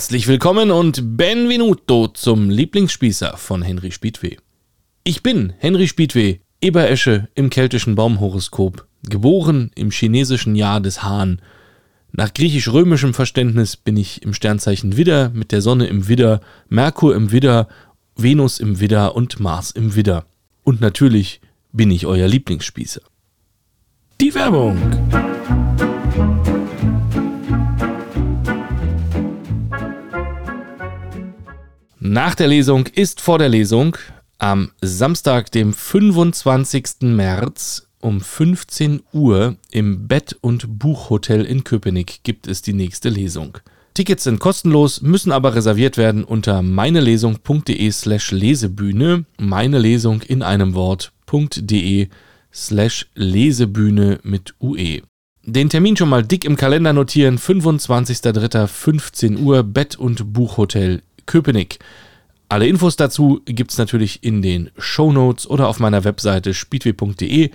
Herzlich willkommen und benvenuto zum Lieblingsspießer von Henry Spiedweh. Ich bin Henry Spiedweh, Eberesche im keltischen Baumhoroskop, geboren im chinesischen Jahr des Hahn. Nach griechisch-römischem Verständnis bin ich im Sternzeichen Widder mit der Sonne im Widder, Merkur im Widder, Venus im Widder und Mars im Widder. Und natürlich bin ich euer Lieblingsspießer. Die Werbung. Nach der Lesung ist vor der Lesung. Am Samstag, dem 25. März um 15 Uhr im Bett- und Buchhotel in Köpenick gibt es die nächste Lesung. Tickets sind kostenlos, müssen aber reserviert werden unter meinelesung.de slash Lesebühne, meine Lesung in einem Wort.de slash Lesebühne mit UE. Den Termin schon mal dick im Kalender notieren, 25.03.15 Uhr, Bett- und Buchhotel Köpenick. Alle Infos dazu gibt es natürlich in den Show Notes oder auf meiner Webseite speedway.de,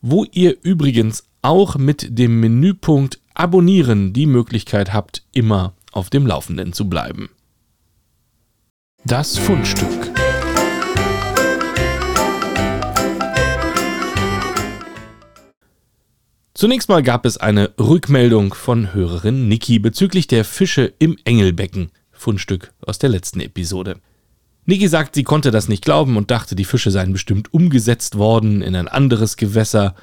wo ihr übrigens auch mit dem Menüpunkt Abonnieren die Möglichkeit habt, immer auf dem Laufenden zu bleiben. Das Fundstück. Zunächst mal gab es eine Rückmeldung von Hörerin Niki bezüglich der Fische im Engelbecken. Fundstück aus der letzten Episode. Niki sagt, sie konnte das nicht glauben und dachte, die Fische seien bestimmt umgesetzt worden in ein anderes Gewässer,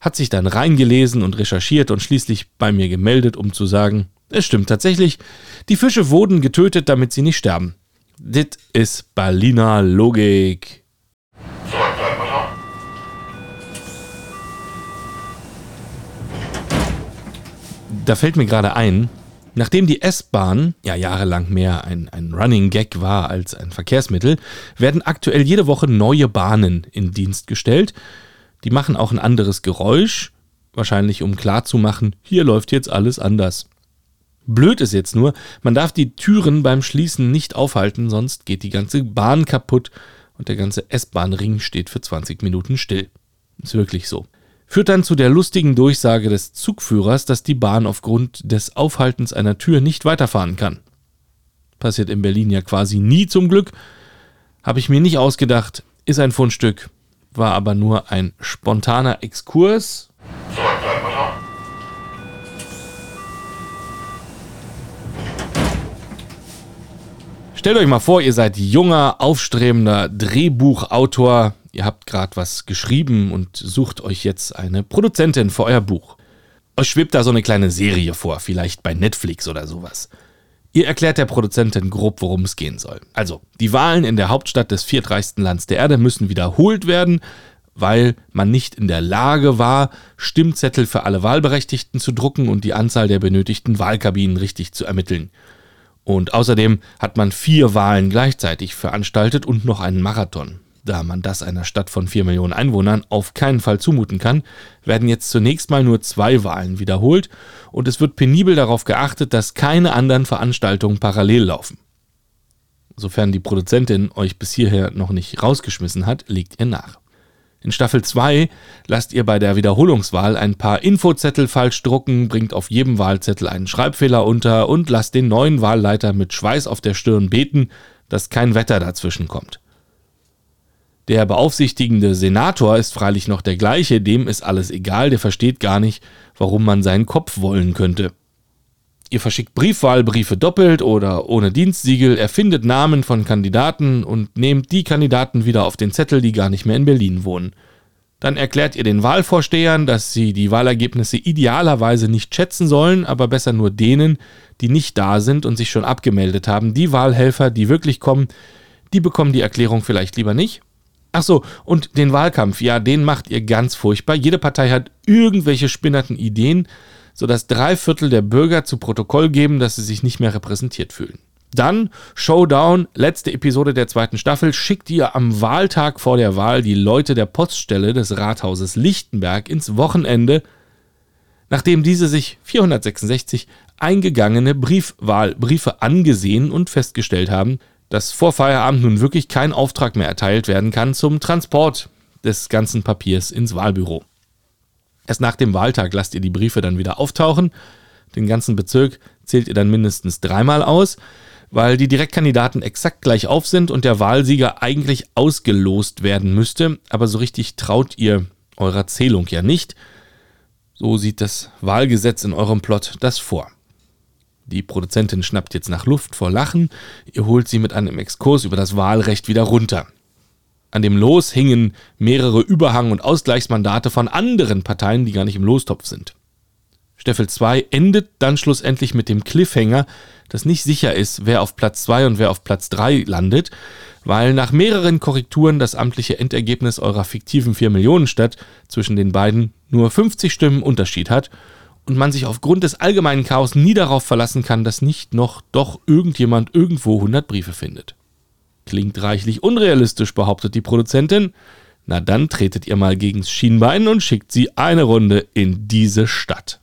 hat sich dann reingelesen und recherchiert und schließlich bei mir gemeldet, um zu sagen, es stimmt tatsächlich, die Fische wurden getötet, damit sie nicht sterben. Dit ist Berliner Logik. Da fällt mir gerade ein, Nachdem die S-Bahn ja jahrelang mehr ein, ein Running Gag war als ein Verkehrsmittel, werden aktuell jede Woche neue Bahnen in Dienst gestellt. Die machen auch ein anderes Geräusch, wahrscheinlich um klarzumachen, hier läuft jetzt alles anders. Blöd ist jetzt nur, man darf die Türen beim Schließen nicht aufhalten, sonst geht die ganze Bahn kaputt und der ganze S-Bahn-Ring steht für 20 Minuten still. Ist wirklich so führt dann zu der lustigen Durchsage des Zugführers, dass die Bahn aufgrund des Aufhaltens einer Tür nicht weiterfahren kann. Passiert in Berlin ja quasi nie zum Glück. Habe ich mir nicht ausgedacht, ist ein Fundstück, war aber nur ein spontaner Exkurs. Stellt euch mal vor, ihr seid junger, aufstrebender Drehbuchautor, Ihr habt gerade was geschrieben und sucht euch jetzt eine Produzentin für euer Buch. Euch schwebt da so eine kleine Serie vor, vielleicht bei Netflix oder sowas. Ihr erklärt der Produzentin grob, worum es gehen soll. Also, die Wahlen in der Hauptstadt des viertreichsten Landes der Erde müssen wiederholt werden, weil man nicht in der Lage war, Stimmzettel für alle Wahlberechtigten zu drucken und die Anzahl der benötigten Wahlkabinen richtig zu ermitteln. Und außerdem hat man vier Wahlen gleichzeitig veranstaltet und noch einen Marathon da man das einer Stadt von 4 Millionen Einwohnern auf keinen Fall zumuten kann, werden jetzt zunächst mal nur zwei Wahlen wiederholt und es wird penibel darauf geachtet, dass keine anderen Veranstaltungen parallel laufen. Sofern die Produzentin euch bis hierher noch nicht rausgeschmissen hat, legt ihr nach. In Staffel 2 lasst ihr bei der Wiederholungswahl ein paar Infozettel falsch drucken, bringt auf jedem Wahlzettel einen Schreibfehler unter und lasst den neuen Wahlleiter mit Schweiß auf der Stirn beten, dass kein Wetter dazwischen kommt. Der beaufsichtigende Senator ist freilich noch der gleiche, dem ist alles egal, der versteht gar nicht, warum man seinen Kopf wollen könnte. Ihr verschickt Briefwahlbriefe doppelt oder ohne Dienstsiegel, erfindet Namen von Kandidaten und nehmt die Kandidaten wieder auf den Zettel, die gar nicht mehr in Berlin wohnen. Dann erklärt ihr den Wahlvorstehern, dass sie die Wahlergebnisse idealerweise nicht schätzen sollen, aber besser nur denen, die nicht da sind und sich schon abgemeldet haben. Die Wahlhelfer, die wirklich kommen, die bekommen die Erklärung vielleicht lieber nicht. Ach so, und den Wahlkampf, ja, den macht ihr ganz furchtbar. Jede Partei hat irgendwelche spinnerten Ideen, sodass drei Viertel der Bürger zu Protokoll geben, dass sie sich nicht mehr repräsentiert fühlen. Dann Showdown, letzte Episode der zweiten Staffel, schickt ihr am Wahltag vor der Wahl die Leute der Poststelle des Rathauses Lichtenberg ins Wochenende, nachdem diese sich 466 eingegangene Briefwahlbriefe angesehen und festgestellt haben, dass vor Feierabend nun wirklich kein Auftrag mehr erteilt werden kann zum Transport des ganzen Papiers ins Wahlbüro. Erst nach dem Wahltag lasst ihr die Briefe dann wieder auftauchen, den ganzen Bezirk zählt ihr dann mindestens dreimal aus, weil die Direktkandidaten exakt gleich auf sind und der Wahlsieger eigentlich ausgelost werden müsste, aber so richtig traut ihr eurer Zählung ja nicht. So sieht das Wahlgesetz in eurem Plot das vor. Die Produzentin schnappt jetzt nach Luft vor Lachen, ihr holt sie mit einem Exkurs über das Wahlrecht wieder runter. An dem Los hingen mehrere Überhang- und Ausgleichsmandate von anderen Parteien, die gar nicht im Lostopf sind. Staffel 2 endet dann schlussendlich mit dem Cliffhanger, dass nicht sicher ist, wer auf Platz 2 und wer auf Platz 3 landet, weil nach mehreren Korrekturen das amtliche Endergebnis eurer fiktiven 4 Millionen Stadt zwischen den beiden nur 50 Stimmen Unterschied hat und man sich aufgrund des allgemeinen Chaos nie darauf verlassen kann, dass nicht noch doch irgendjemand irgendwo 100 Briefe findet. Klingt reichlich unrealistisch, behauptet die Produzentin. Na dann tretet ihr mal gegens Schienbein und schickt sie eine Runde in diese Stadt.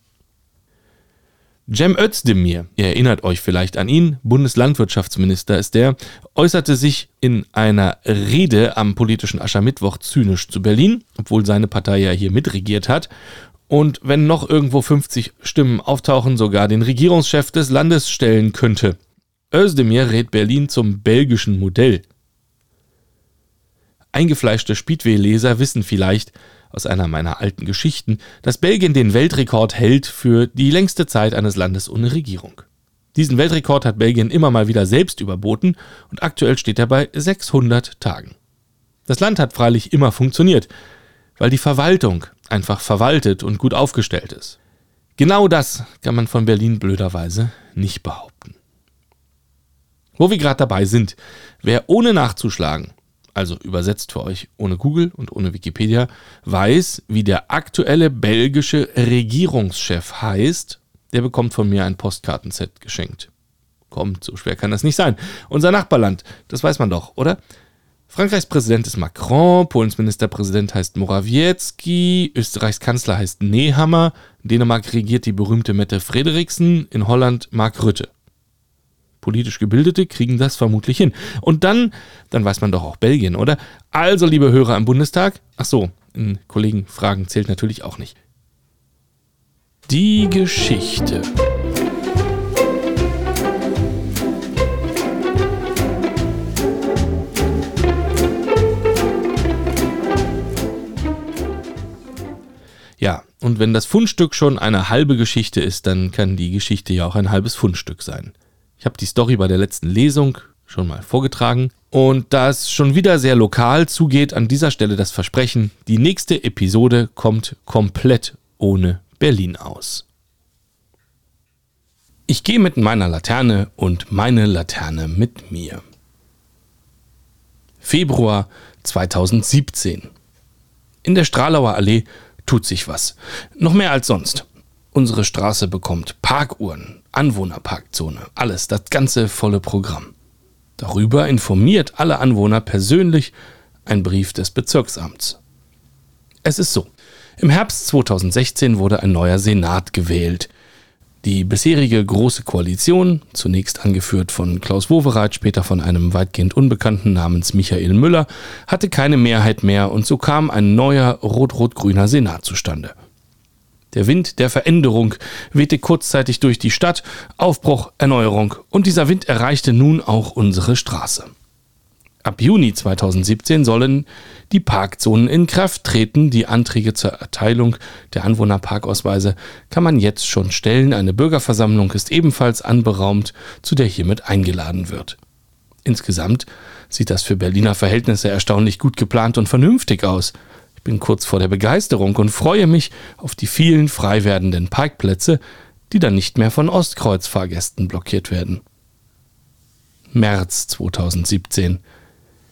Cem Özdemir, ihr erinnert euch vielleicht an ihn, Bundeslandwirtschaftsminister ist der, äußerte sich in einer Rede am politischen Aschermittwoch zynisch zu Berlin, obwohl seine Partei ja hier mitregiert hat und wenn noch irgendwo 50 Stimmen auftauchen, sogar den Regierungschef des Landes stellen könnte. Özdemir rät Berlin zum belgischen Modell. Eingefleischte Speedway-Leser wissen vielleicht aus einer meiner alten Geschichten, dass Belgien den Weltrekord hält für die längste Zeit eines Landes ohne Regierung. Diesen Weltrekord hat Belgien immer mal wieder selbst überboten und aktuell steht er bei 600 Tagen. Das Land hat freilich immer funktioniert, weil die Verwaltung einfach verwaltet und gut aufgestellt ist. Genau das kann man von Berlin blöderweise nicht behaupten. Wo wir gerade dabei sind, wer ohne nachzuschlagen, also übersetzt für euch ohne Google und ohne Wikipedia, weiß, wie der aktuelle belgische Regierungschef heißt, der bekommt von mir ein Postkartenset geschenkt. Kommt, so schwer kann das nicht sein. Unser Nachbarland, das weiß man doch, oder? Frankreichs Präsident ist Macron, Polens Ministerpräsident heißt Morawiecki, Österreichs Kanzler heißt Nehammer, Dänemark regiert die berühmte Mette Frederiksen, in Holland Mark Rütte. Politisch Gebildete kriegen das vermutlich hin. Und dann, dann weiß man doch auch Belgien, oder? Also, liebe Hörer im Bundestag, ach so, in Kollegenfragen zählt natürlich auch nicht. Die Geschichte. Und wenn das Fundstück schon eine halbe Geschichte ist, dann kann die Geschichte ja auch ein halbes Fundstück sein. Ich habe die Story bei der letzten Lesung schon mal vorgetragen. Und da es schon wieder sehr lokal zugeht, an dieser Stelle das Versprechen, die nächste Episode kommt komplett ohne Berlin aus. Ich gehe mit meiner Laterne und meine Laterne mit mir. Februar 2017. In der Stralauer Allee tut sich was. Noch mehr als sonst. Unsere Straße bekommt Parkuhren, Anwohnerparkzone, alles, das ganze volle Programm. Darüber informiert alle Anwohner persönlich ein Brief des Bezirksamts. Es ist so. Im Herbst 2016 wurde ein neuer Senat gewählt. Die bisherige Große Koalition, zunächst angeführt von Klaus Wowereit, später von einem weitgehend Unbekannten namens Michael Müller, hatte keine Mehrheit mehr und so kam ein neuer rot-rot-grüner Senat zustande. Der Wind der Veränderung wehte kurzzeitig durch die Stadt, Aufbruch, Erneuerung und dieser Wind erreichte nun auch unsere Straße. Ab Juni 2017 sollen die Parkzonen in Kraft treten. Die Anträge zur Erteilung der Anwohnerparkausweise kann man jetzt schon stellen. Eine Bürgerversammlung ist ebenfalls anberaumt, zu der hiermit eingeladen wird. Insgesamt sieht das für Berliner Verhältnisse erstaunlich gut geplant und vernünftig aus. Ich bin kurz vor der Begeisterung und freue mich auf die vielen frei werdenden Parkplätze, die dann nicht mehr von Ostkreuzfahrgästen blockiert werden. März 2017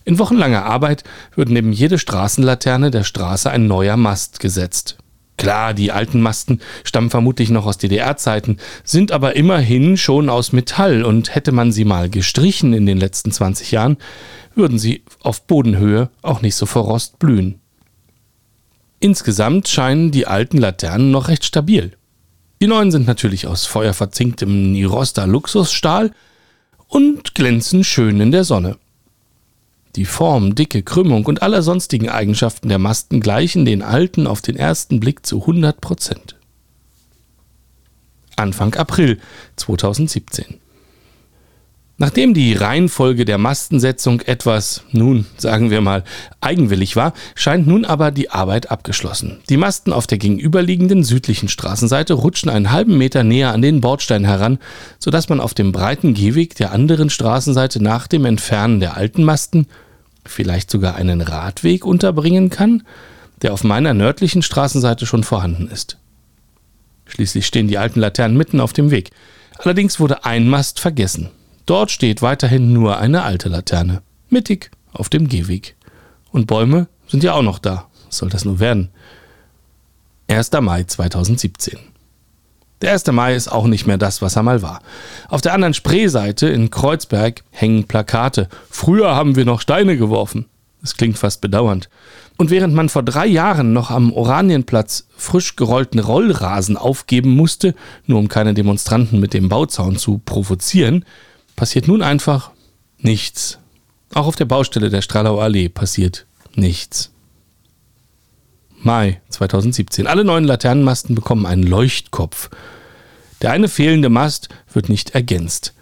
in wochenlanger Arbeit wird neben jede Straßenlaterne der Straße ein neuer Mast gesetzt. Klar, die alten Masten stammen vermutlich noch aus DDR-Zeiten, sind aber immerhin schon aus Metall und hätte man sie mal gestrichen in den letzten 20 Jahren, würden sie auf Bodenhöhe auch nicht so vor Rost blühen. Insgesamt scheinen die alten Laternen noch recht stabil. Die neuen sind natürlich aus feuerverzinktem Nirosta Luxusstahl und glänzen schön in der Sonne. Die Form, Dicke, Krümmung und alle sonstigen Eigenschaften der Masten gleichen den alten auf den ersten Blick zu 100 Prozent. Anfang April 2017. Nachdem die Reihenfolge der Mastensetzung etwas, nun sagen wir mal, eigenwillig war, scheint nun aber die Arbeit abgeschlossen. Die Masten auf der gegenüberliegenden südlichen Straßenseite rutschen einen halben Meter näher an den Bordstein heran, sodass man auf dem breiten Gehweg der anderen Straßenseite nach dem Entfernen der alten Masten vielleicht sogar einen Radweg unterbringen kann, der auf meiner nördlichen Straßenseite schon vorhanden ist. Schließlich stehen die alten Laternen mitten auf dem Weg. Allerdings wurde ein Mast vergessen. Dort steht weiterhin nur eine alte Laterne, mittig auf dem Gehweg. Und Bäume sind ja auch noch da. Was soll das nur werden? 1. Mai 2017. Der 1. Mai ist auch nicht mehr das, was er mal war. Auf der anderen Spreeseite in Kreuzberg hängen Plakate. Früher haben wir noch Steine geworfen. Das klingt fast bedauernd. Und während man vor drei Jahren noch am Oranienplatz frisch gerollten Rollrasen aufgeben musste, nur um keine Demonstranten mit dem Bauzaun zu provozieren, passiert nun einfach nichts. Auch auf der Baustelle der Strahlau Allee passiert nichts. Mai 2017. Alle neuen Laternenmasten bekommen einen Leuchtkopf. Der eine fehlende Mast wird nicht ergänzt.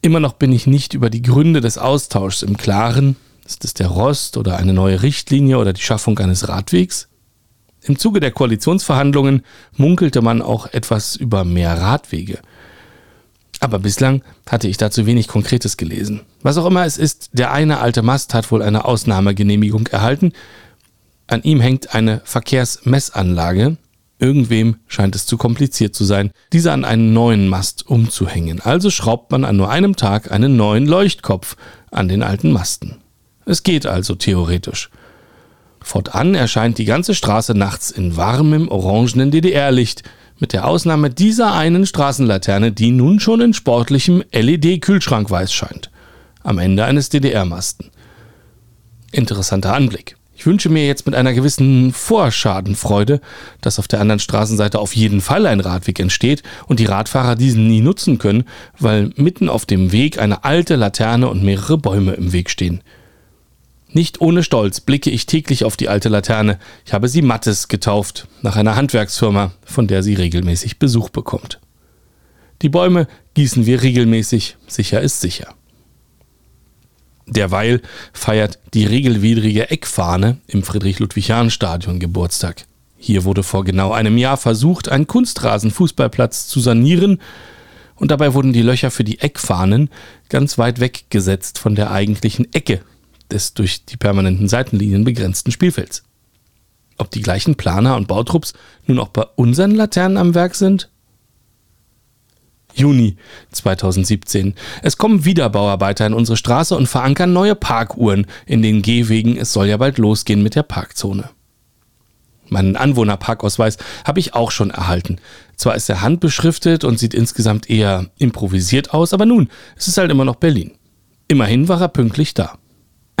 Immer noch bin ich nicht über die Gründe des Austauschs im Klaren. Ist es der Rost oder eine neue Richtlinie oder die Schaffung eines Radwegs? Im Zuge der Koalitionsverhandlungen munkelte man auch etwas über mehr Radwege. Aber bislang hatte ich dazu wenig Konkretes gelesen. Was auch immer es ist, der eine alte Mast hat wohl eine Ausnahmegenehmigung erhalten. An ihm hängt eine Verkehrsmessanlage. Irgendwem scheint es zu kompliziert zu sein, diese an einen neuen Mast umzuhängen. Also schraubt man an nur einem Tag einen neuen Leuchtkopf an den alten Masten. Es geht also theoretisch. Fortan erscheint die ganze Straße nachts in warmem orangenen DDR-Licht – mit der Ausnahme dieser einen Straßenlaterne, die nun schon in sportlichem LED-Kühlschrank weiß scheint. Am Ende eines DDR-Masten. Interessanter Anblick. Ich wünsche mir jetzt mit einer gewissen Vorschadenfreude, dass auf der anderen Straßenseite auf jeden Fall ein Radweg entsteht und die Radfahrer diesen nie nutzen können, weil mitten auf dem Weg eine alte Laterne und mehrere Bäume im Weg stehen. Nicht ohne Stolz blicke ich täglich auf die alte Laterne. Ich habe sie Mattes getauft, nach einer Handwerksfirma, von der sie regelmäßig Besuch bekommt. Die Bäume gießen wir regelmäßig, sicher ist sicher. Derweil feiert die regelwidrige Eckfahne im Friedrich-Ludwig-Jahn-Stadion Geburtstag. Hier wurde vor genau einem Jahr versucht, einen Kunstrasenfußballplatz zu sanieren, und dabei wurden die Löcher für die Eckfahnen ganz weit weggesetzt von der eigentlichen Ecke des durch die permanenten Seitenlinien begrenzten Spielfelds. Ob die gleichen Planer und Bautrupps nun auch bei unseren Laternen am Werk sind? Juni 2017. Es kommen wieder Bauarbeiter in unsere Straße und verankern neue Parkuhren in den Gehwegen. Es soll ja bald losgehen mit der Parkzone. Meinen Anwohnerparkausweis habe ich auch schon erhalten. Zwar ist er handbeschriftet und sieht insgesamt eher improvisiert aus, aber nun, es ist halt immer noch Berlin. Immerhin war er pünktlich da.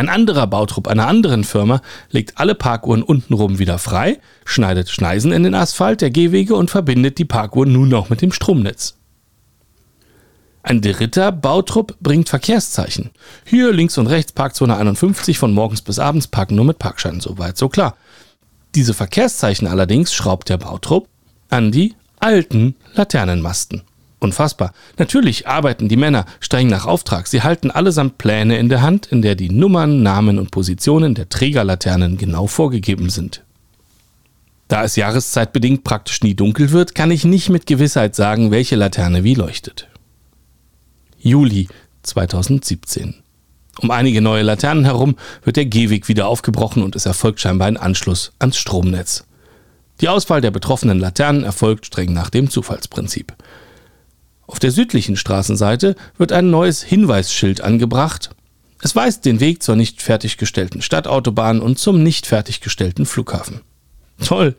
Ein anderer Bautrupp einer anderen Firma legt alle Parkuhren untenrum wieder frei, schneidet Schneisen in den Asphalt der Gehwege und verbindet die Parkuhren nun noch mit dem Stromnetz. Ein dritter Bautrupp bringt Verkehrszeichen. Hier links und rechts Parkzone 51 von morgens bis abends parken nur mit Parkschein, soweit so klar. Diese Verkehrszeichen allerdings schraubt der Bautrupp an die alten Laternenmasten. Unfassbar. Natürlich arbeiten die Männer streng nach Auftrag. Sie halten allesamt Pläne in der Hand, in der die Nummern, Namen und Positionen der Trägerlaternen genau vorgegeben sind. Da es jahreszeitbedingt praktisch nie dunkel wird, kann ich nicht mit Gewissheit sagen, welche Laterne wie leuchtet. Juli 2017. Um einige neue Laternen herum wird der Gehweg wieder aufgebrochen und es erfolgt scheinbar ein Anschluss ans Stromnetz. Die Auswahl der betroffenen Laternen erfolgt streng nach dem Zufallsprinzip. Auf der südlichen Straßenseite wird ein neues Hinweisschild angebracht. Es weist den Weg zur nicht fertiggestellten Stadtautobahn und zum nicht fertiggestellten Flughafen. Toll!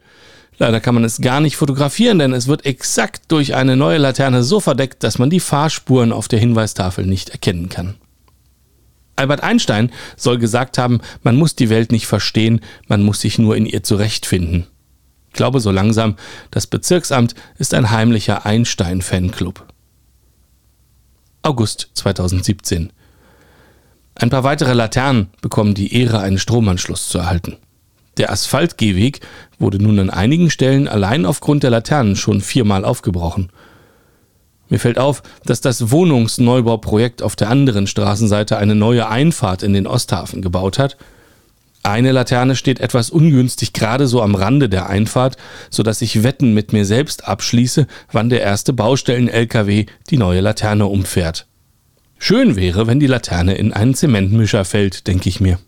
Leider kann man es gar nicht fotografieren, denn es wird exakt durch eine neue Laterne so verdeckt, dass man die Fahrspuren auf der Hinweistafel nicht erkennen kann. Albert Einstein soll gesagt haben, man muss die Welt nicht verstehen, man muss sich nur in ihr zurechtfinden. Ich glaube so langsam, das Bezirksamt ist ein heimlicher Einstein-Fanclub. August 2017. Ein paar weitere Laternen bekommen die Ehre, einen Stromanschluss zu erhalten. Der Asphaltgehweg wurde nun an einigen Stellen allein aufgrund der Laternen schon viermal aufgebrochen. Mir fällt auf, dass das Wohnungsneubauprojekt auf der anderen Straßenseite eine neue Einfahrt in den Osthafen gebaut hat. Eine Laterne steht etwas ungünstig gerade so am Rande der Einfahrt, sodass ich Wetten mit mir selbst abschließe, wann der erste Baustellen-LKW die neue Laterne umfährt. Schön wäre, wenn die Laterne in einen Zementmischer fällt, denke ich mir.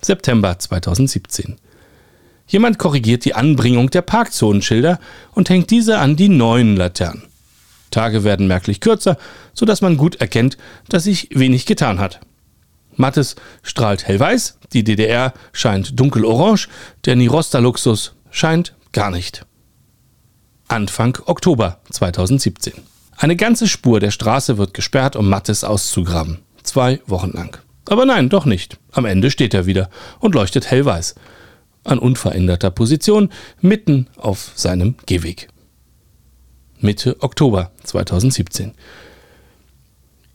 September 2017. Jemand korrigiert die Anbringung der Parkzonenschilder und hängt diese an die neuen Laternen. Tage werden merklich kürzer, sodass man gut erkennt, dass sich wenig getan hat. Mattes strahlt hellweiß, die DDR scheint dunkelorange, der Nirosta-Luxus scheint gar nicht. Anfang Oktober 2017. Eine ganze Spur der Straße wird gesperrt, um Mattes auszugraben. Zwei Wochen lang. Aber nein, doch nicht. Am Ende steht er wieder und leuchtet hellweiß. An unveränderter Position, mitten auf seinem Gehweg. Mitte Oktober 2017.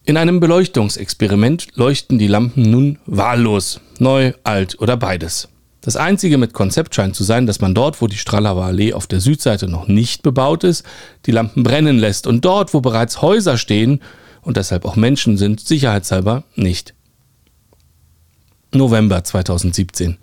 In einem Beleuchtungsexperiment leuchten die Lampen nun wahllos, neu, alt oder beides. Das einzige mit Konzept scheint zu sein, dass man dort, wo die Stralauer Allee auf der Südseite noch nicht bebaut ist, die Lampen brennen lässt und dort, wo bereits Häuser stehen und deshalb auch Menschen sind, sicherheitshalber nicht. November 2017.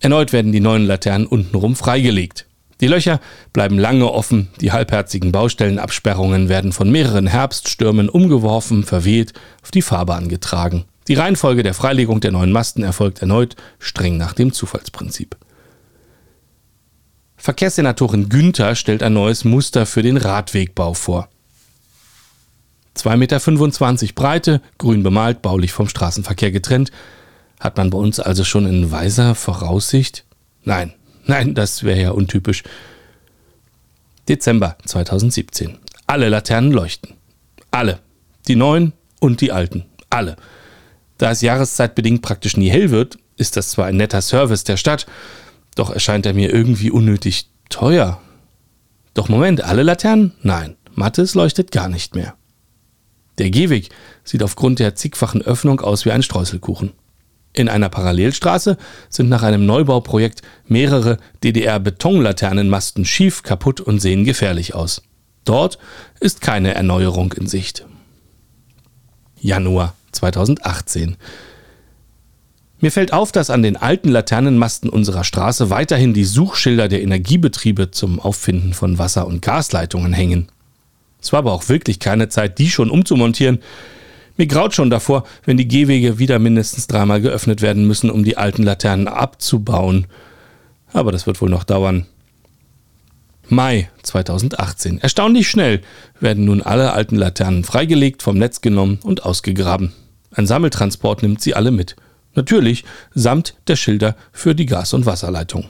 Erneut werden die neuen Laternen untenrum freigelegt. Die Löcher bleiben lange offen, die halbherzigen Baustellenabsperrungen werden von mehreren Herbststürmen umgeworfen, verweht, auf die Fahrbahn getragen. Die Reihenfolge der Freilegung der neuen Masten erfolgt erneut streng nach dem Zufallsprinzip. Verkehrssenatorin Günther stellt ein neues Muster für den Radwegbau vor. 2,25 Meter Breite, grün bemalt, baulich vom Straßenverkehr getrennt, hat man bei uns also schon in weiser Voraussicht? Nein, nein, das wäre ja untypisch. Dezember 2017. Alle Laternen leuchten. Alle. Die neuen und die alten. Alle. Da es jahreszeitbedingt praktisch nie hell wird, ist das zwar ein netter Service der Stadt, doch erscheint er mir irgendwie unnötig teuer. Doch Moment, alle Laternen? Nein, Mattes leuchtet gar nicht mehr. Der Gehweg sieht aufgrund der zigfachen Öffnung aus wie ein Streuselkuchen. In einer Parallelstraße sind nach einem Neubauprojekt mehrere DDR-Betonlaternenmasten schief, kaputt und sehen gefährlich aus. Dort ist keine Erneuerung in Sicht. Januar 2018. Mir fällt auf, dass an den alten Laternenmasten unserer Straße weiterhin die Suchschilder der Energiebetriebe zum Auffinden von Wasser- und Gasleitungen hängen. Es war aber auch wirklich keine Zeit, die schon umzumontieren. Mir graut schon davor, wenn die Gehwege wieder mindestens dreimal geöffnet werden müssen, um die alten Laternen abzubauen. Aber das wird wohl noch dauern. Mai 2018. Erstaunlich schnell werden nun alle alten Laternen freigelegt, vom Netz genommen und ausgegraben. Ein Sammeltransport nimmt sie alle mit. Natürlich samt der Schilder für die Gas- und Wasserleitung.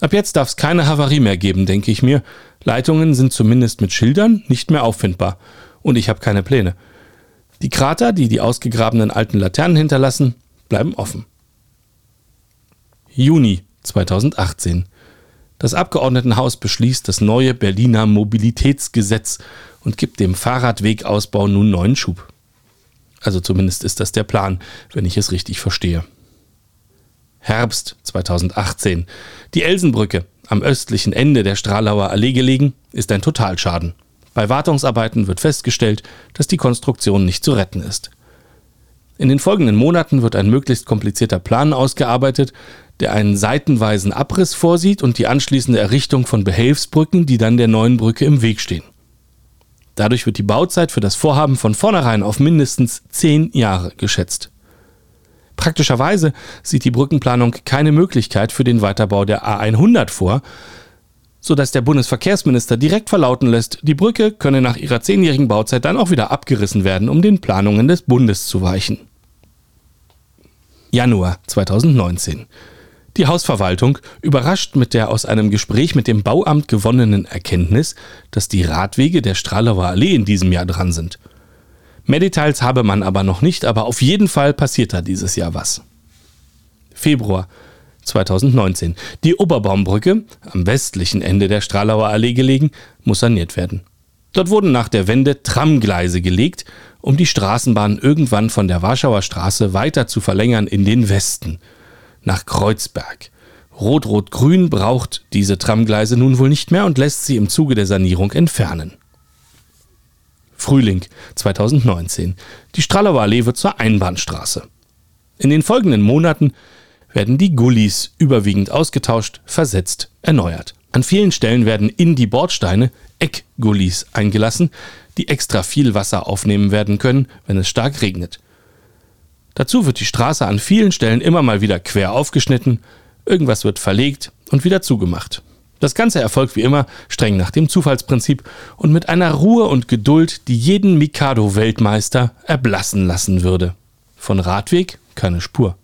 Ab jetzt darf es keine Havarie mehr geben, denke ich mir. Leitungen sind zumindest mit Schildern nicht mehr auffindbar. Und ich habe keine Pläne. Die Krater, die die ausgegrabenen alten Laternen hinterlassen, bleiben offen. Juni 2018. Das Abgeordnetenhaus beschließt das neue Berliner Mobilitätsgesetz und gibt dem Fahrradwegausbau nun neuen Schub. Also zumindest ist das der Plan, wenn ich es richtig verstehe. Herbst 2018. Die Elsenbrücke, am östlichen Ende der Stralauer Allee gelegen, ist ein Totalschaden. Bei Wartungsarbeiten wird festgestellt, dass die Konstruktion nicht zu retten ist. In den folgenden Monaten wird ein möglichst komplizierter Plan ausgearbeitet, der einen seitenweisen Abriss vorsieht und die anschließende Errichtung von Behelfsbrücken, die dann der neuen Brücke im Weg stehen. Dadurch wird die Bauzeit für das Vorhaben von vornherein auf mindestens zehn Jahre geschätzt. Praktischerweise sieht die Brückenplanung keine Möglichkeit für den Weiterbau der A100 vor, sodass der Bundesverkehrsminister direkt verlauten lässt, die Brücke könne nach ihrer zehnjährigen Bauzeit dann auch wieder abgerissen werden, um den Planungen des Bundes zu weichen. Januar 2019. Die Hausverwaltung überrascht mit der aus einem Gespräch mit dem Bauamt gewonnenen Erkenntnis, dass die Radwege der Stralauer Allee in diesem Jahr dran sind. Mehr Details habe man aber noch nicht, aber auf jeden Fall passiert da dieses Jahr was. Februar 2019. Die Oberbaumbrücke, am westlichen Ende der Stralauer Allee gelegen, muss saniert werden. Dort wurden nach der Wende Tramgleise gelegt, um die Straßenbahn irgendwann von der Warschauer Straße weiter zu verlängern in den Westen. nach Kreuzberg. Rot-Rot-Grün braucht diese Tramgleise nun wohl nicht mehr und lässt sie im Zuge der Sanierung entfernen. Frühling 2019. Die Stralauer Allee wird zur Einbahnstraße. In den folgenden Monaten werden die Gullis überwiegend ausgetauscht, versetzt, erneuert. An vielen Stellen werden in die Bordsteine Eckgullis eingelassen, die extra viel Wasser aufnehmen werden können, wenn es stark regnet. Dazu wird die Straße an vielen Stellen immer mal wieder quer aufgeschnitten, irgendwas wird verlegt und wieder zugemacht. Das Ganze erfolgt wie immer streng nach dem Zufallsprinzip und mit einer Ruhe und Geduld, die jeden Mikado-Weltmeister erblassen lassen würde. Von Radweg keine Spur.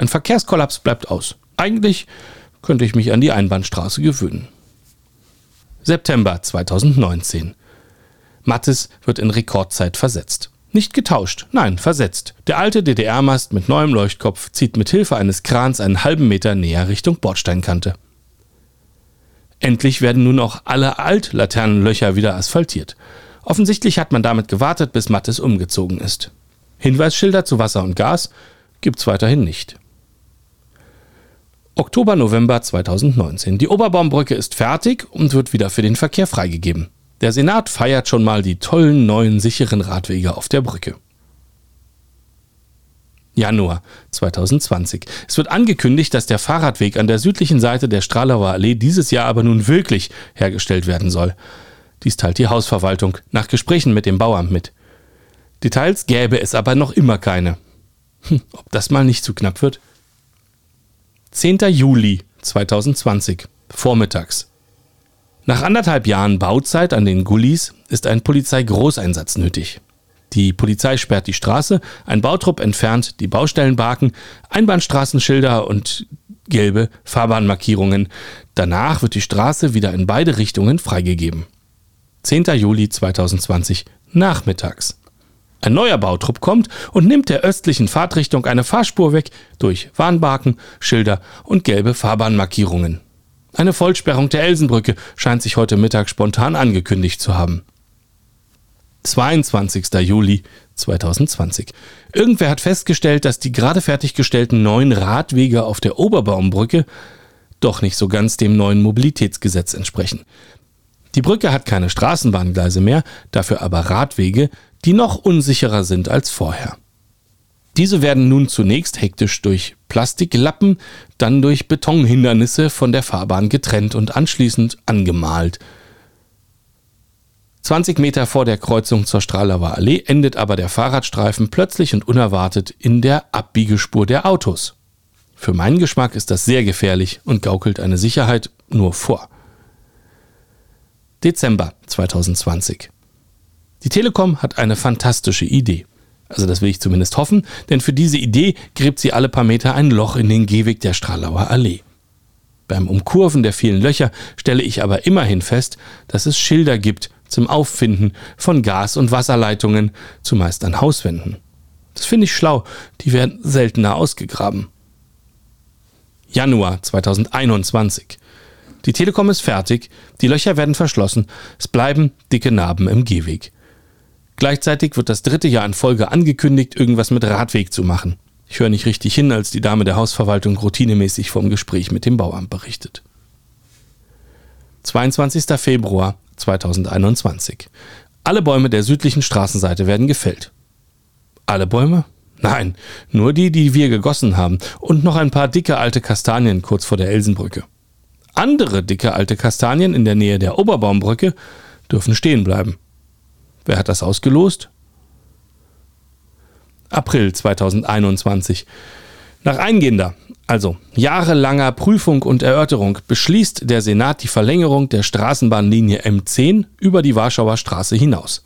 Ein Verkehrskollaps bleibt aus. Eigentlich könnte ich mich an die Einbahnstraße gewöhnen. September 2019. Mattes wird in Rekordzeit versetzt. Nicht getauscht, nein, versetzt. Der alte DDR-Mast mit neuem Leuchtkopf zieht mit Hilfe eines Krans einen halben Meter näher Richtung Bordsteinkante. Endlich werden nun auch alle Altlaternenlöcher wieder asphaltiert. Offensichtlich hat man damit gewartet, bis Mattes umgezogen ist. Hinweisschilder zu Wasser und Gas gibt's weiterhin nicht. Oktober, November 2019. Die Oberbaumbrücke ist fertig und wird wieder für den Verkehr freigegeben. Der Senat feiert schon mal die tollen neuen sicheren Radwege auf der Brücke. Januar 2020. Es wird angekündigt, dass der Fahrradweg an der südlichen Seite der Stralauer Allee dieses Jahr aber nun wirklich hergestellt werden soll. Dies teilt die Hausverwaltung nach Gesprächen mit dem Bauamt mit. Details gäbe es aber noch immer keine. Hm, ob das mal nicht zu knapp wird? 10. Juli 2020, vormittags. Nach anderthalb Jahren Bauzeit an den Gullis ist ein Polizeigroßeinsatz nötig. Die Polizei sperrt die Straße, ein Bautrupp entfernt die Baustellenbarken, Einbahnstraßenschilder und gelbe Fahrbahnmarkierungen. Danach wird die Straße wieder in beide Richtungen freigegeben. 10. Juli 2020, nachmittags. Ein neuer Bautrupp kommt und nimmt der östlichen Fahrtrichtung eine Fahrspur weg durch Warnbarken, Schilder und gelbe Fahrbahnmarkierungen. Eine Vollsperrung der Elsenbrücke scheint sich heute Mittag spontan angekündigt zu haben. 22. Juli 2020. Irgendwer hat festgestellt, dass die gerade fertiggestellten neuen Radwege auf der Oberbaumbrücke doch nicht so ganz dem neuen Mobilitätsgesetz entsprechen. Die Brücke hat keine Straßenbahngleise mehr, dafür aber Radwege, die noch unsicherer sind als vorher. Diese werden nun zunächst hektisch durch Plastiklappen, dann durch Betonhindernisse von der Fahrbahn getrennt und anschließend angemalt. 20 Meter vor der Kreuzung zur Stralauer Allee endet aber der Fahrradstreifen plötzlich und unerwartet in der Abbiegespur der Autos. Für meinen Geschmack ist das sehr gefährlich und gaukelt eine Sicherheit nur vor. Dezember 2020. Die Telekom hat eine fantastische Idee. Also das will ich zumindest hoffen, denn für diese Idee gräbt sie alle paar Meter ein Loch in den Gehweg der Stralauer Allee. Beim Umkurven der vielen Löcher stelle ich aber immerhin fest, dass es Schilder gibt zum Auffinden von Gas- und Wasserleitungen, zumeist an Hauswänden. Das finde ich schlau, die werden seltener ausgegraben. Januar 2021. Die Telekom ist fertig, die Löcher werden verschlossen, es bleiben dicke Narben im Gehweg. Gleichzeitig wird das dritte Jahr in Folge angekündigt, irgendwas mit Radweg zu machen. Ich höre nicht richtig hin, als die Dame der Hausverwaltung routinemäßig vom Gespräch mit dem Bauamt berichtet. 22. Februar 2021. Alle Bäume der südlichen Straßenseite werden gefällt. Alle Bäume? Nein, nur die, die wir gegossen haben und noch ein paar dicke alte Kastanien kurz vor der Elsenbrücke. Andere dicke alte Kastanien in der Nähe der Oberbaumbrücke dürfen stehen bleiben. Wer hat das ausgelost? April 2021. Nach eingehender, also jahrelanger Prüfung und Erörterung beschließt der Senat die Verlängerung der Straßenbahnlinie M10 über die Warschauer Straße hinaus.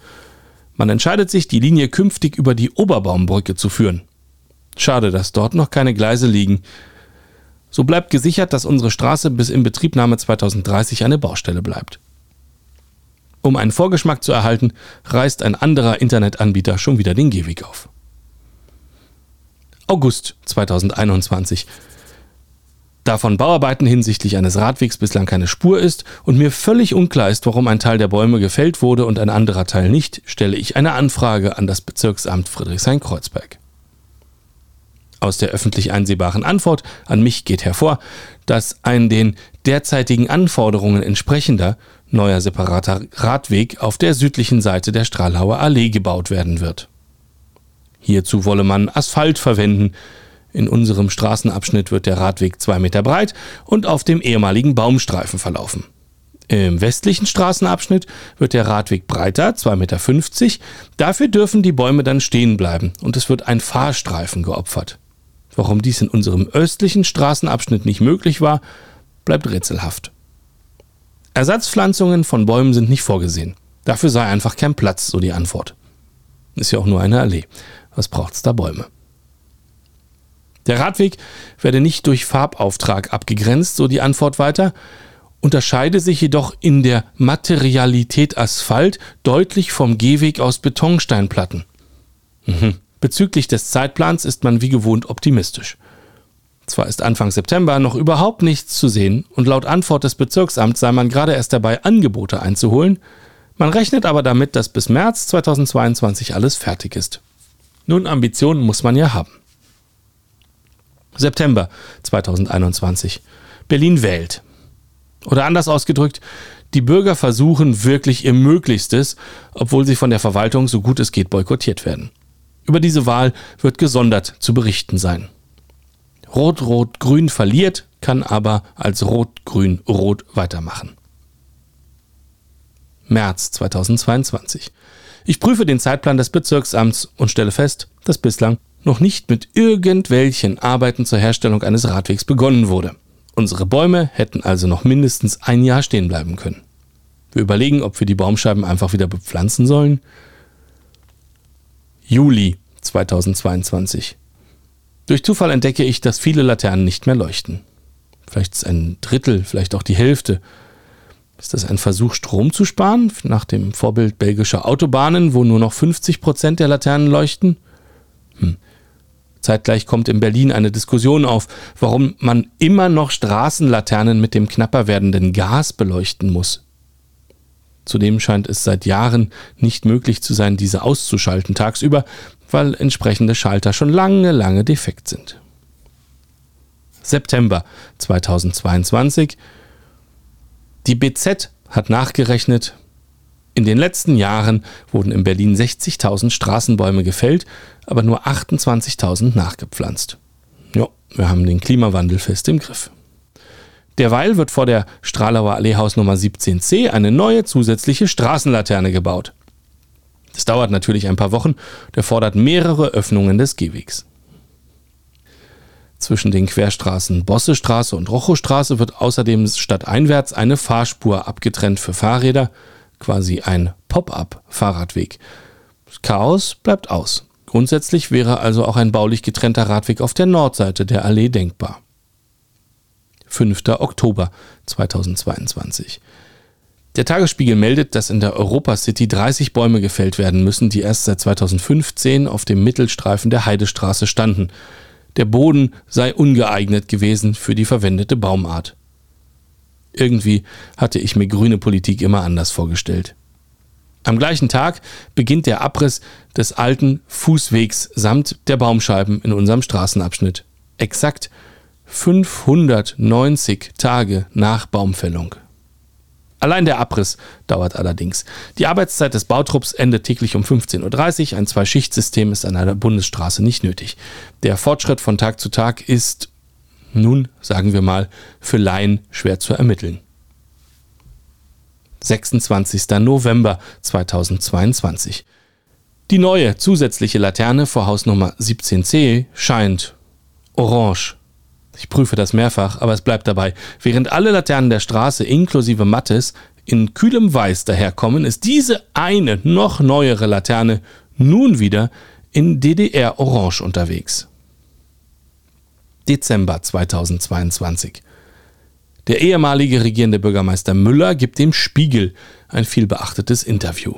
Man entscheidet sich, die Linie künftig über die Oberbaumbrücke zu führen. Schade, dass dort noch keine Gleise liegen. So bleibt gesichert, dass unsere Straße bis in Betriebnahme 2030 eine Baustelle bleibt. Um einen Vorgeschmack zu erhalten, reißt ein anderer Internetanbieter schon wieder den Gehweg auf. August 2021. Da von Bauarbeiten hinsichtlich eines Radwegs bislang keine Spur ist und mir völlig unklar ist, warum ein Teil der Bäume gefällt wurde und ein anderer Teil nicht, stelle ich eine Anfrage an das Bezirksamt Friedrichshain-Kreuzberg. Aus der öffentlich einsehbaren Antwort an mich geht hervor, dass ein den derzeitigen Anforderungen entsprechender neuer separater Radweg auf der südlichen Seite der Strahlauer Allee gebaut werden wird. Hierzu wolle man Asphalt verwenden. In unserem Straßenabschnitt wird der Radweg zwei Meter breit und auf dem ehemaligen Baumstreifen verlaufen. Im westlichen Straßenabschnitt wird der Radweg breiter, 2,50 Meter. Dafür dürfen die Bäume dann stehen bleiben und es wird ein Fahrstreifen geopfert. Warum dies in unserem östlichen Straßenabschnitt nicht möglich war, bleibt rätselhaft. Ersatzpflanzungen von Bäumen sind nicht vorgesehen. Dafür sei einfach kein Platz, so die Antwort. Ist ja auch nur eine Allee. Was braucht's da Bäume? Der Radweg werde nicht durch Farbauftrag abgegrenzt, so die Antwort weiter, unterscheide sich jedoch in der Materialität Asphalt deutlich vom Gehweg aus Betonsteinplatten. Mhm. Bezüglich des Zeitplans ist man wie gewohnt optimistisch. Zwar ist Anfang September noch überhaupt nichts zu sehen und laut Antwort des Bezirksamts sei man gerade erst dabei, Angebote einzuholen, man rechnet aber damit, dass bis März 2022 alles fertig ist. Nun, Ambitionen muss man ja haben. September 2021. Berlin wählt. Oder anders ausgedrückt, die Bürger versuchen wirklich ihr Möglichstes, obwohl sie von der Verwaltung so gut es geht boykottiert werden. Über diese Wahl wird gesondert zu berichten sein. Rot-Rot-Grün verliert, kann aber als Rot-Grün-Rot weitermachen. März 2022. Ich prüfe den Zeitplan des Bezirksamts und stelle fest, dass bislang noch nicht mit irgendwelchen Arbeiten zur Herstellung eines Radwegs begonnen wurde. Unsere Bäume hätten also noch mindestens ein Jahr stehen bleiben können. Wir überlegen, ob wir die Baumscheiben einfach wieder bepflanzen sollen. Juli 2022. Durch Zufall entdecke ich, dass viele Laternen nicht mehr leuchten. Vielleicht ist ein Drittel, vielleicht auch die Hälfte. Ist das ein Versuch, Strom zu sparen, nach dem Vorbild belgischer Autobahnen, wo nur noch 50 Prozent der Laternen leuchten? Hm. Zeitgleich kommt in Berlin eine Diskussion auf, warum man immer noch Straßenlaternen mit dem knapper werdenden Gas beleuchten muss. Zudem scheint es seit Jahren nicht möglich zu sein, diese auszuschalten tagsüber, weil entsprechende Schalter schon lange, lange defekt sind. September 2022. Die BZ hat nachgerechnet, in den letzten Jahren wurden in Berlin 60.000 Straßenbäume gefällt, aber nur 28.000 nachgepflanzt. Ja, wir haben den Klimawandel fest im Griff. Derweil wird vor der Stralauer Alleehaus Nummer 17c eine neue zusätzliche Straßenlaterne gebaut. Das dauert natürlich ein paar Wochen und erfordert mehrere Öffnungen des Gehwegs. Zwischen den Querstraßen Bossestraße und Rochostraße wird außerdem stadteinwärts eine Fahrspur abgetrennt für Fahrräder quasi ein Pop-up-Fahrradweg. Chaos bleibt aus. Grundsätzlich wäre also auch ein baulich getrennter Radweg auf der Nordseite der Allee denkbar. 5. Oktober 2022. Der Tagesspiegel meldet, dass in der Europa City 30 Bäume gefällt werden müssen, die erst seit 2015 auf dem Mittelstreifen der Heidestraße standen. Der Boden sei ungeeignet gewesen für die verwendete Baumart. Irgendwie hatte ich mir grüne Politik immer anders vorgestellt. Am gleichen Tag beginnt der Abriss des alten Fußwegs samt der Baumscheiben in unserem Straßenabschnitt. Exakt 590 Tage nach Baumfällung. Allein der Abriss dauert allerdings. Die Arbeitszeit des Bautrupps endet täglich um 15.30 Uhr. Ein Zwei-Schicht-System ist an einer Bundesstraße nicht nötig. Der Fortschritt von Tag zu Tag ist nun, sagen wir mal, für Laien schwer zu ermitteln. 26. November 2022. Die neue zusätzliche Laterne vor Hausnummer 17c scheint orange. Ich prüfe das mehrfach, aber es bleibt dabei. Während alle Laternen der Straße inklusive Mattes in kühlem Weiß daherkommen, ist diese eine noch neuere Laterne nun wieder in DDR Orange unterwegs. Dezember 2022. Der ehemalige regierende Bürgermeister Müller gibt dem Spiegel ein vielbeachtetes Interview.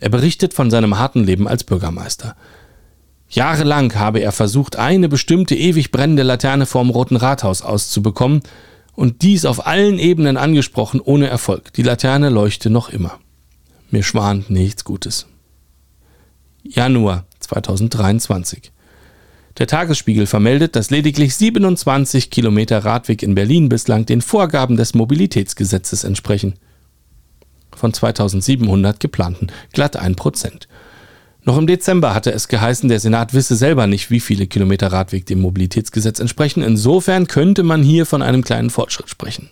Er berichtet von seinem harten Leben als Bürgermeister. Jahrelang habe er versucht, eine bestimmte ewig brennende Laterne vorm Roten Rathaus auszubekommen und dies auf allen Ebenen angesprochen, ohne Erfolg. Die Laterne leuchte noch immer. Mir schwant nichts Gutes. Januar 2023. Der Tagesspiegel vermeldet, dass lediglich 27 Kilometer Radweg in Berlin bislang den Vorgaben des Mobilitätsgesetzes entsprechen. Von 2700 geplanten glatt ein Prozent. Noch im Dezember hatte es geheißen, der Senat wisse selber nicht, wie viele Kilometer Radweg dem Mobilitätsgesetz entsprechen. Insofern könnte man hier von einem kleinen Fortschritt sprechen.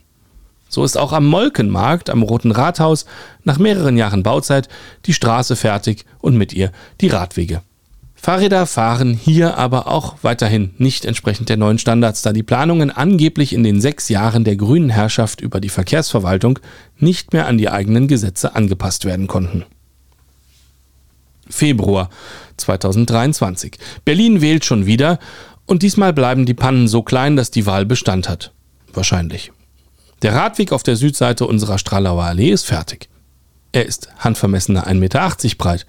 So ist auch am Molkenmarkt am Roten Rathaus nach mehreren Jahren Bauzeit die Straße fertig und mit ihr die Radwege. Fahrräder fahren hier aber auch weiterhin nicht entsprechend der neuen Standards, da die Planungen angeblich in den sechs Jahren der grünen Herrschaft über die Verkehrsverwaltung nicht mehr an die eigenen Gesetze angepasst werden konnten. Februar 2023. Berlin wählt schon wieder und diesmal bleiben die Pannen so klein, dass die Wahl Bestand hat. Wahrscheinlich. Der Radweg auf der Südseite unserer Stralauer Allee ist fertig. Er ist handvermessene 1,80 Meter breit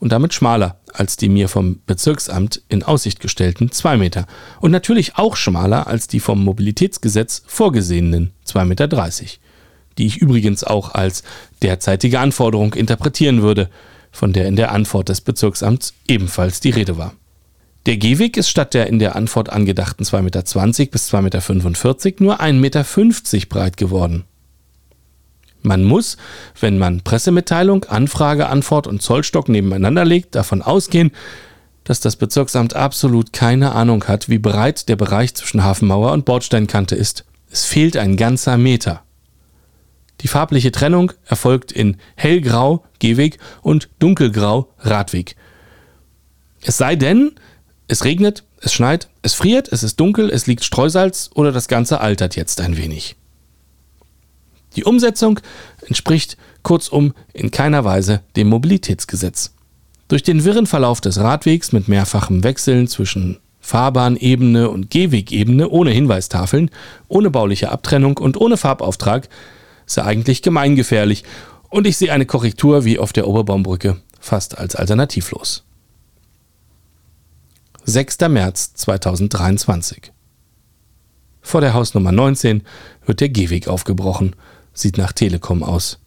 und damit schmaler als die mir vom Bezirksamt in Aussicht gestellten 2 Meter und natürlich auch schmaler als die vom Mobilitätsgesetz vorgesehenen 2,30 Meter, die ich übrigens auch als derzeitige Anforderung interpretieren würde, von der in der Antwort des Bezirksamts ebenfalls die Rede war. Der Gehweg ist statt der in der Antwort angedachten 2,20 Meter bis 2,45 Meter nur 1,50 Meter breit geworden. Man muss, wenn man Pressemitteilung, Anfrage, Antwort und Zollstock nebeneinander legt, davon ausgehen, dass das Bezirksamt absolut keine Ahnung hat, wie breit der Bereich zwischen Hafenmauer und Bordsteinkante ist. Es fehlt ein ganzer Meter. Die farbliche Trennung erfolgt in hellgrau Gehweg und dunkelgrau Radweg. Es sei denn, es regnet, es schneit, es friert, es ist dunkel, es liegt Streusalz oder das Ganze altert jetzt ein wenig. Die Umsetzung entspricht kurzum in keiner Weise dem Mobilitätsgesetz. Durch den wirren Verlauf des Radwegs mit mehrfachem Wechseln zwischen Fahrbahnebene und Gehwegebene ohne Hinweistafeln, ohne bauliche Abtrennung und ohne Farbauftrag ist er eigentlich gemeingefährlich und ich sehe eine Korrektur wie auf der Oberbaumbrücke fast als alternativlos. 6. März 2023 Vor der Hausnummer 19 wird der Gehweg aufgebrochen Sieht nach Telekom aus.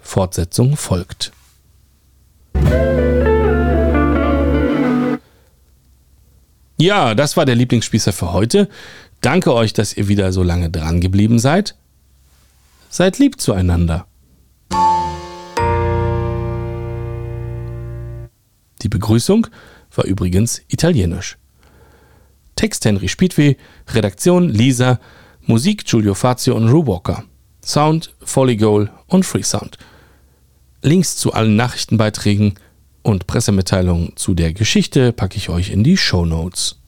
Fortsetzung folgt. Ja, das war der Lieblingsspießer für heute. Danke euch, dass ihr wieder so lange dran geblieben seid. Seid lieb zueinander. Die Begrüßung war übrigens italienisch. Text Henry Spiedweh, Redaktion Lisa, Musik Giulio Fazio und Ru Walker. Sound Folly und Freesound. Links zu allen Nachrichtenbeiträgen und Pressemitteilungen zu der Geschichte packe ich euch in die Show Notes.